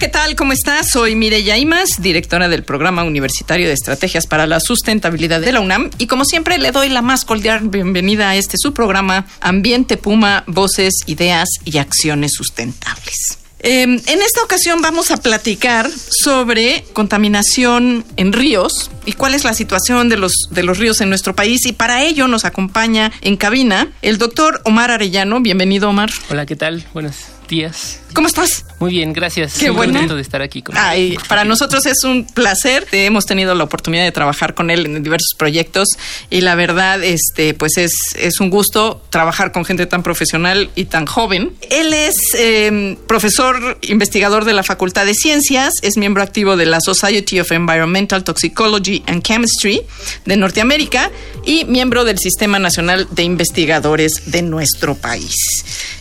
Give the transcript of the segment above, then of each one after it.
¿Qué tal? ¿Cómo estás? Soy Mireya Imas, directora del Programa Universitario de Estrategias para la Sustentabilidad de la UNAM y como siempre le doy la más cordial bienvenida a este su programa Ambiente Puma, Voces, Ideas y Acciones Sustentables. Em, en esta ocasión vamos a platicar sobre contaminación en ríos y cuál es la situación de los, de los ríos en nuestro país. Y para ello nos acompaña en cabina el doctor Omar Arellano. Bienvenido, Omar. Hola, ¿qué tal? Buenos días. ¿Cómo estás? Muy bien, gracias. Qué bueno. contento de estar aquí con Ay, para nosotros es un placer. Hemos tenido la oportunidad de trabajar con él en diversos proyectos y la verdad, este, pues es, es un gusto trabajar con gente tan profesional y tan joven. Él es eh, profesor investigador de la Facultad de Ciencias, es miembro activo de la Society of Environmental Toxicology and Chemistry de Norteamérica y miembro del Sistema Nacional de Investigadores de nuestro país.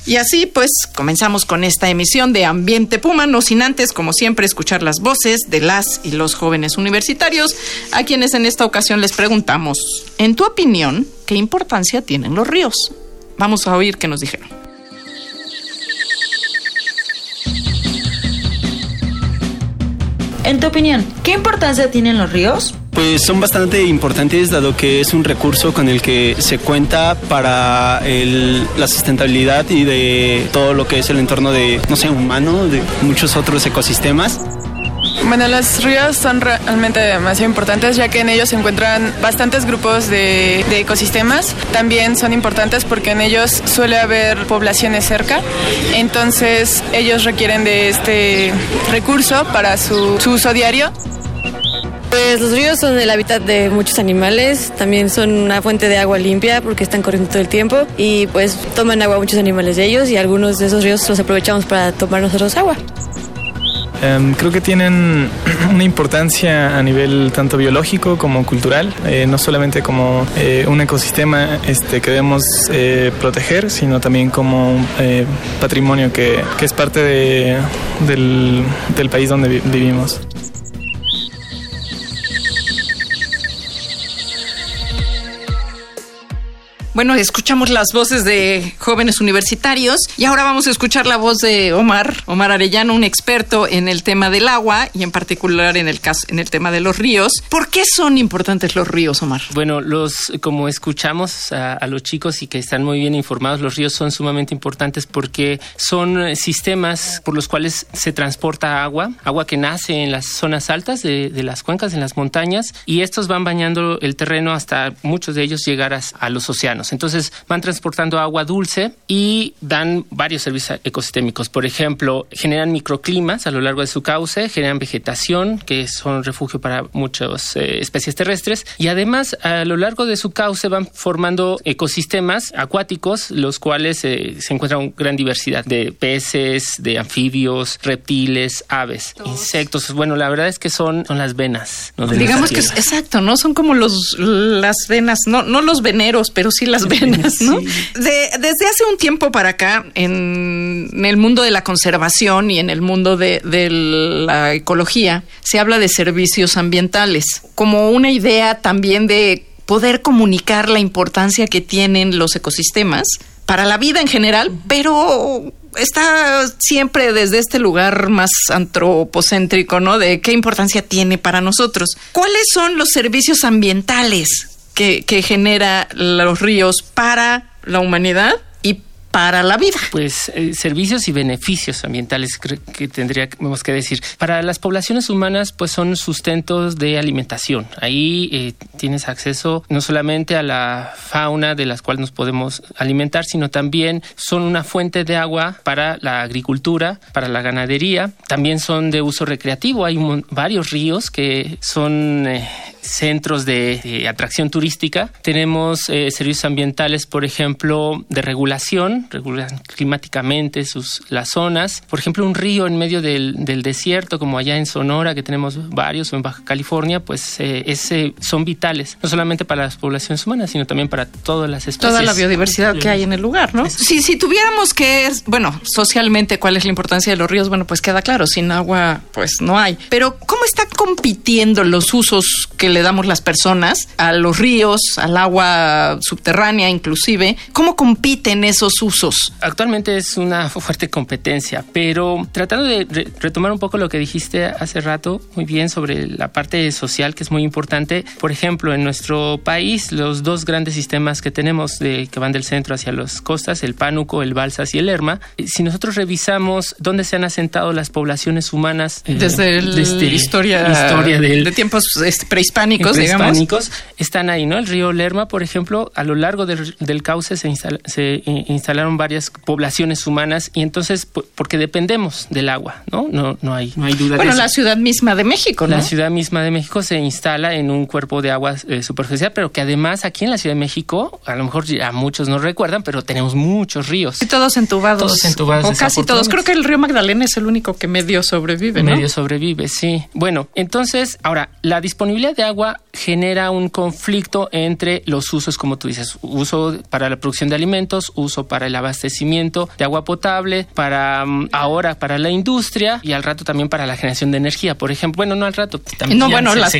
Y así pues comenzamos con esta emisión de Ambiente Puma, no sin antes, como siempre, escuchar las voces de las y los jóvenes universitarios, a quienes en esta ocasión les preguntamos, en tu opinión, ¿qué importancia tienen los ríos? Vamos a oír qué nos dijeron. En tu opinión, ¿qué importancia tienen los ríos? Pues son bastante importantes dado que es un recurso con el que se cuenta para la sustentabilidad y de todo lo que es el entorno de, no sé, humano, de muchos otros ecosistemas. Bueno, los ríos son realmente demasiado importantes ya que en ellos se encuentran bastantes grupos de, de ecosistemas. También son importantes porque en ellos suele haber poblaciones cerca. Entonces ellos requieren de este recurso para su uso diario. Pues los ríos son el hábitat de muchos animales, también son una fuente de agua limpia porque están corriendo todo el tiempo y pues toman agua muchos animales de ellos y algunos de esos ríos los aprovechamos para tomar nosotros agua. Em, creo que tienen una importancia a nivel tanto biológico como cultural, eh, no solamente como eh, un ecosistema este, que debemos eh, proteger, sino también como un patrimonio que, es parte de- del, país donde vi- vivimos. Bueno, escuchamos las voces de jóvenes universitarios y ahora vamos a escuchar la voz de Omar, Omar Arellano, un experto en el tema del agua y en particular en el caso en el tema de los ríos. ¿Por qué son importantes los ríos, Omar? Bueno, los como escuchamos a, los chicos y que están muy bien informados, los ríos son sumamente importantes porque son eh, sistemas por los cuales se transporta agua, agua que nace en las zonas altas de, de las cuencas, en las montañas, y estos van bañando el terreno hasta muchos de ellos llegar a, a los océanos. Entonces van transportando agua dulce y dan varios servicios ecosistémicos. Por ejemplo, generan microclimas a lo largo de su cauce, generan vegetación, que son refugio para muchas eh, especies terrestres, y además a lo largo de su cauce van formando ecosistemas acuáticos, los cuales eh, se encuentra una gran diversidad de peces, de anfibios, reptiles, aves, insectos. Bueno, la verdad es que son, son las venas. ¿no? de Digamos que es, exacto, ¿no? Son como los las venas, no, no los veneros, pero sí las venas, ¿no? De- desde hace un tiempo para acá, en, en el mundo de la conservación y en el mundo de, de la ecología, se habla de servicios ambientales, como una idea también de poder comunicar la importancia que tienen los ecosistemas para la vida en general, pero está siempre desde este lugar más antropocéntrico, ¿no? De qué importancia tiene para nosotros. ¿Cuáles son los servicios ambientales que, genera los ríos para la humanidad y para la vida? Pues eh, servicios y beneficios ambientales que tendríamos que decir. Para las poblaciones humanas, pues son sustentos de alimentación. Ahí eh, tienes acceso no solamente a la fauna de las cuales nos podemos alimentar, sino también son una fuente de agua para la agricultura, para la ganadería. También son de uso recreativo. Hay varios ríos que son eh, centros de, atracción turística. Tenemos eh, servicios ambientales, por ejemplo, de regulación, regulan climáticamente sus, las zonas. Por ejemplo, un río en medio del, desierto, como allá en Sonora, que tenemos varios, o en Baja California, pues eh, ese, son vitales, no solamente para las poblaciones humanas, sino también para todas las especies. Toda la biodiversidad que hay en el lugar, ¿no? Si, si tuviéramos que, bueno, socialmente, ¿cuál es la importancia de los ríos? Bueno, pues queda claro, sin agua, pues no hay. Pero, ¿cómo está compitiendo los usos que le damos las personas a los ríos, al agua subterránea inclusive? ¿Cómo compiten esos usos? Actualmente es una fuerte competencia, pero tratando de retomar un poco lo que dijiste hace rato, muy bien, sobre la parte social, que es muy importante. Por ejemplo, en nuestro país, los dos grandes sistemas que tenemos de, que van del centro hacia las costas, el Pánuco, el Balsas y el Lerma, eh, si nosotros revisamos dónde se han asentado las poblaciones humanas eh, desde, la historia, historia de tiempos este, prehispánicos, prehispánicos están ahí, ¿no? El río Lerma, por ejemplo, a lo largo del, cauce se, se instalaron varias poblaciones humanas y entonces, porque dependemos del agua, ¿no? No, no, hay, no hay duda bueno, la ciudad misma de México, ¿no? La ciudad misma de México se instala en un cuerpo de agua eh, superficial, pero que además aquí en la Ciudad de México, a lo mejor ya muchos no recuerdan, pero tenemos muchos ríos. Y todos entubados. Todos entubados. O casi todos. Creo que el río Magdalena es el único que medio sobrevive, ¿no? Medio sobrevive, sí. Bueno, entonces, ahora, la disponibilidad de agua genera un conflicto entre los usos, como tú dices, uso para la producción de alimentos, uso para el abastecimiento de agua potable, para mm, ahora para la industria y al rato también para la generación de energía, por ejemplo. Bueno, no al rato. También no, bueno, las,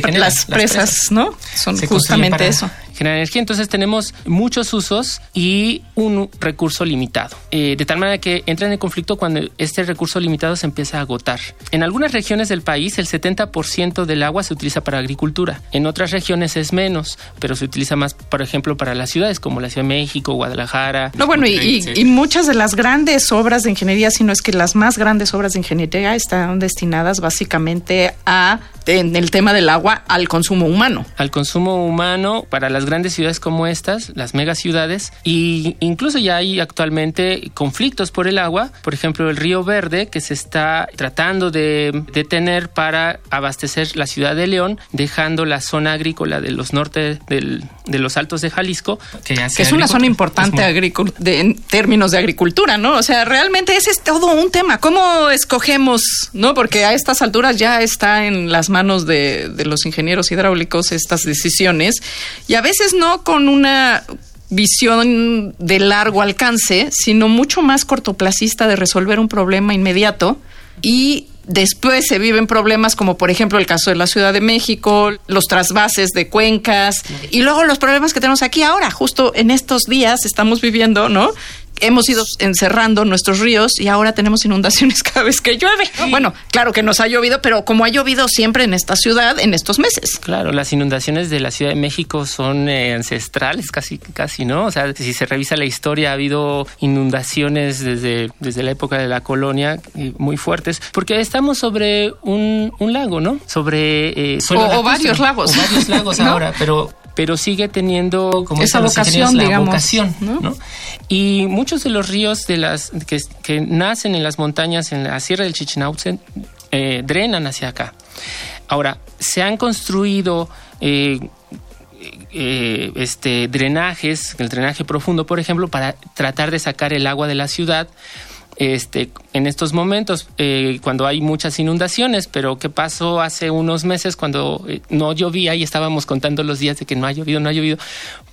presas, ¿no? Son justamente eso generar energía. Entonces tenemos muchos usos y un recurso limitado. Eh, de tal manera que entra en el conflicto cuando este recurso limitado se empieza a agotar. En algunas regiones del país el 70% del agua se utiliza para agricultura. En otras regiones es menos, pero se utiliza más, por ejemplo, para las ciudades como la Ciudad de México, Guadalajara. No, bueno, y, y muchas de las grandes obras de ingeniería, si no es que las más grandes obras de ingeniería están destinadas básicamente a en el tema del agua al consumo humano. Al consumo humano para las grandes ciudades como estas, las megaciudades, y incluso ya hay actualmente conflictos por el agua, por ejemplo el río Verde que se está tratando de detener para abastecer la ciudad de León, dejando la zona agrícola de los norte de los altos de Jalisco, que, es una zona importante en términos de agricultura, ¿no? O sea, realmente ese es todo un tema. ¿Cómo escogemos, no? Porque a estas alturas ya está en las manos de, de los ingenieros hidráulicos estas decisiones y a veces no con una visión de largo alcance, sino mucho más cortoplacista de resolver un problema inmediato y después se viven problemas como por ejemplo el caso de la Ciudad de México, los trasvases de cuencas y luego los problemas que tenemos aquí ahora, justo en estos días estamos viviendo, ¿no? Hemos ido encerrando nuestros ríos y ahora tenemos inundaciones cada vez que llueve. Bueno, claro que nos ha llovido, pero como ha llovido siempre en esta ciudad en estos meses. Claro, las inundaciones de la Ciudad de México son eh, ancestrales, casi, casi, ¿no? O sea, si se revisa la historia, ha habido inundaciones desde, desde la época de la colonia muy fuertes, porque estamos sobre un, lago, ¿no? Sobre... Eh, o, varios lagos. O varios lagos ahora, pero pero sigue teniendo como esa vocación, digamos, vocación, ¿no? Y muchos de los ríos de las que, nacen en las montañas en la Sierra del Chichinautzen eh, drenan hacia acá. Ahora, se han construido eh, eh, este, drenajes, el drenaje profundo, por ejemplo, para tratar de sacar el agua de la ciudad este, en estos momentos eh, cuando hay muchas inundaciones, pero ¿qué pasó hace unos meses cuando eh, no llovía y estábamos contando los días de que no ha llovido, no ha llovido?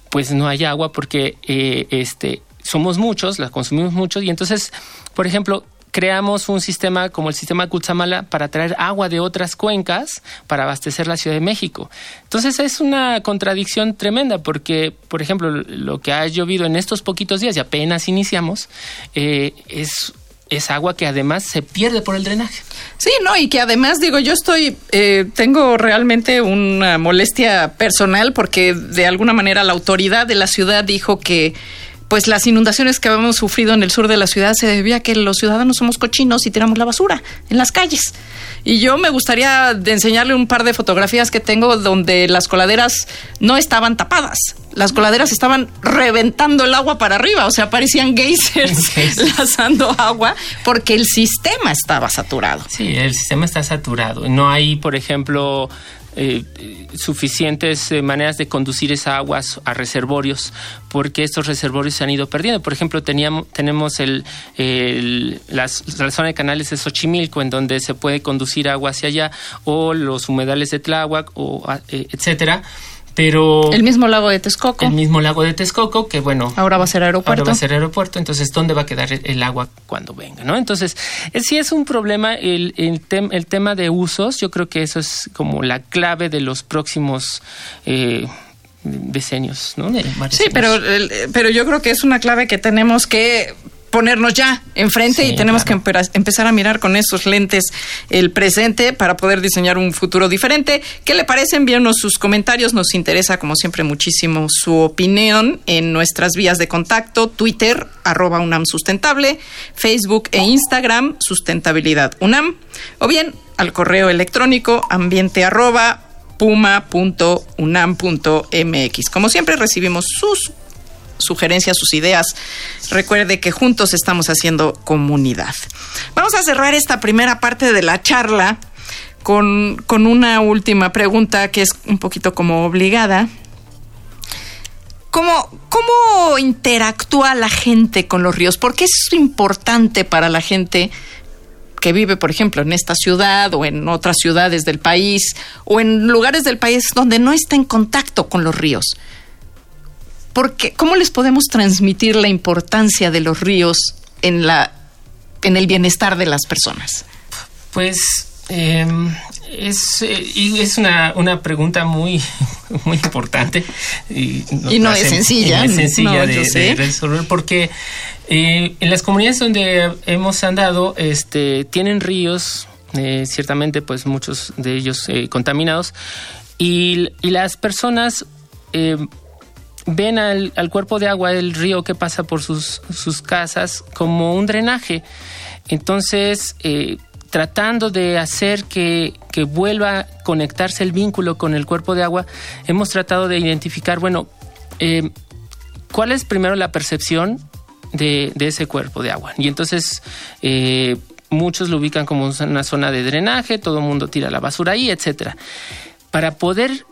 Pues no hay agua porque eh, este, somos muchos, la consumimos muchos y entonces, por ejemplo, creamos un sistema como el sistema Cutzamala para traer agua de otras cuencas para abastecer la Ciudad de México. Entonces es una contradicción tremenda porque, por ejemplo, lo que ha llovido en estos poquitos días y apenas iniciamos es es agua que además se pierde por el drenaje. Sí, no, y que además digo, yo estoy, eh, tengo realmente una molestia personal porque de alguna manera la autoridad de la ciudad dijo que pues las inundaciones que habíamos sufrido en el sur de la ciudad se debía a que los ciudadanos somos cochinos y tiramos la basura en las calles. Y yo me gustaría enseñarle un par de fotografías que tengo donde las coladeras no estaban tapadas las coladeras estaban reventando el agua para arriba, o sea, parecían geysers lanzando agua porque el sistema estaba saturado. Sí, el sistema está saturado. No hay, por ejemplo, eh, suficientes eh, maneras de conducir esa agua a reservorios, porque estos reservorios se han ido perdiendo. Por ejemplo, teníamos, tenemos el, la zona de canales de Xochimilco, en donde se puede conducir agua hacia allá, o los humedales de Tláhuac, o, etcétera. Pero el mismo lago de Texcoco. el mismo lago de Texcoco que bueno ahora va a ser aeropuerto. ahora va a ser aeropuerto entonces dónde va a quedar el agua cuando venga no entonces eh, sí es un problema el, el, el tema de usos. Yo creo que eso es como la clave de los próximos eh, decenios, ¿no? sí, pero, pero yo creo que es una clave que tenemos que ponernos ya enfrente y tenemos que empezar a mirar con esos lentes el presente para poder diseñar un futuro diferente. ¿Qué le parece? Envíenos sus comentarios. Nos interesa, como siempre, muchísimo su opinión en nuestras vías de contacto, Twitter, arroba UNAM Sustentable, Facebook e Instagram, Sustentabilidad UNAM, o bien al correo electrónico ambiente arroba puma.unam.mx. Como siempre, recibimos sus sugerencias, sus ideas. Recuerde que juntos estamos haciendo comunidad. Vamos a cerrar esta primera parte de la charla con, una última pregunta que es un poquito como obligada. ¿Cómo, ¿Cómo interactúa la gente con los ríos? ¿Por qué es importante para la gente que vive, por ejemplo, en esta ciudad o en otras ciudades del país o en lugares del país donde no está en contacto con los ríos? Porque ¿cómo les podemos transmitir la importancia de los ríos en la en el bienestar de las personas? Pues em, es, eh, y es una, una, pregunta muy, muy importante. Y no, es sencilla. No es sencilla de, resolver porque eh, en las comunidades donde hemos andado este, tienen ríos, eh, ciertamente pues muchos de ellos contaminados, y, y, las personas ven al, cuerpo de agua del río que pasa por sus, sus casas como un drenaje. Entonces, eh, tratando de hacer que, vuelva a conectarse el vínculo con el cuerpo de agua, hemos tratado de identificar, bueno, eh, ¿cuál es primero la percepción de, ese cuerpo de agua? Y entonces, eh, muchos lo ubican como una zona de drenaje, todo el mundo tira la basura ahí, etcétera. Para poder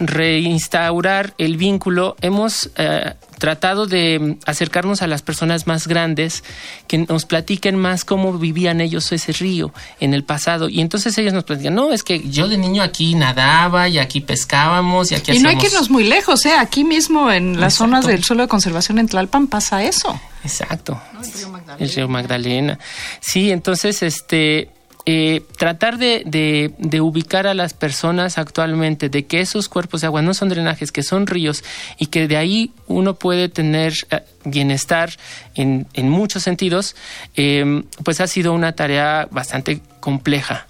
reinstaurar el vínculo, hemos eh, tratado de acercarnos a las personas más grandes que nos platiquen más cómo vivían ellos ese río en el pasado. Y entonces ellos nos platican, no, es que yo de niño aquí nadaba y aquí pescábamos y aquí Y no hay que irnos muy lejos, ¿eh? Aquí mismo en las zonas del suelo de conservación en Tlalpan pasa eso. Exacto. el río Magdalena. El río Magdalena. Sí, entonces, este, eh, tratar de, ubicar a las personas actualmente de que esos cuerpos de agua no son drenajes, que son ríos y que de ahí uno puede tener eh, bienestar en, muchos sentidos, em, pues ha sido una tarea bastante compleja.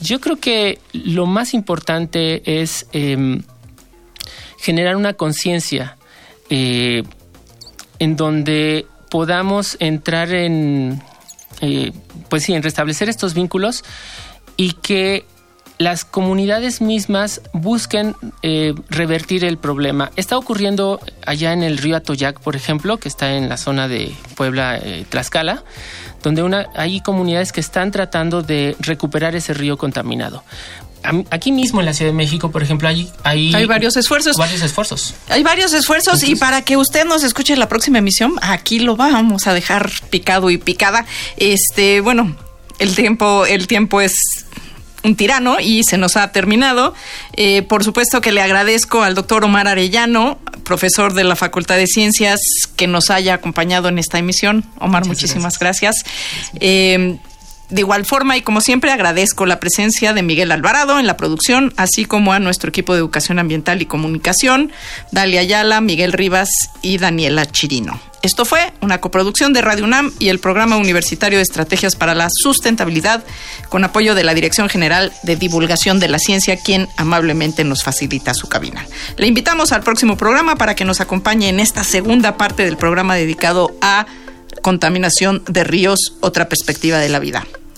Yo creo que lo más importante es em, generar una conciencia eh, en donde podamos entrar en pues sí, en restablecer estos vínculos y que las comunidades mismas busquen eh, revertir el problema. Está ocurriendo allá en el río Atoyac, por ejemplo, que está en la zona de Puebla, eh, Tlaxcala, donde hay comunidades que están tratando de recuperar ese río contaminado. Aquí mismo en la Ciudad de México, por ejemplo, hay, hay, varios esfuerzos. Varios esfuerzos. Hay varios esfuerzos y para que usted nos escuche en la próxima emisión, aquí lo vamos a dejar picado y picada. Este, bueno, el tiempo, el tiempo es un tirano y se nos ha terminado. Eh, por supuesto que le agradezco al doctor Omar Arellano, profesor de la Facultad de Ciencias, que nos haya acompañado en esta emisión. Omar, muchísimas gracias. Eh, de igual forma y como siempre agradezco la presencia de Miguel Alvarado en la producción, así como a nuestro equipo de educación ambiental y comunicación, Dalia Ayala, Miguel Rivas y Daniela Chirino. Esto fue una coproducción de Radio UNAM y el Programa Universitario de Estrategias para la Sustentabilidad, con apoyo de la Dirección General de Divulgación de la Ciencia, quien amablemente nos facilita su cabina. Le invitamos al próximo programa para que nos acompañe en esta segunda parte del programa dedicado a contaminación de ríos, otra perspectiva de la vida.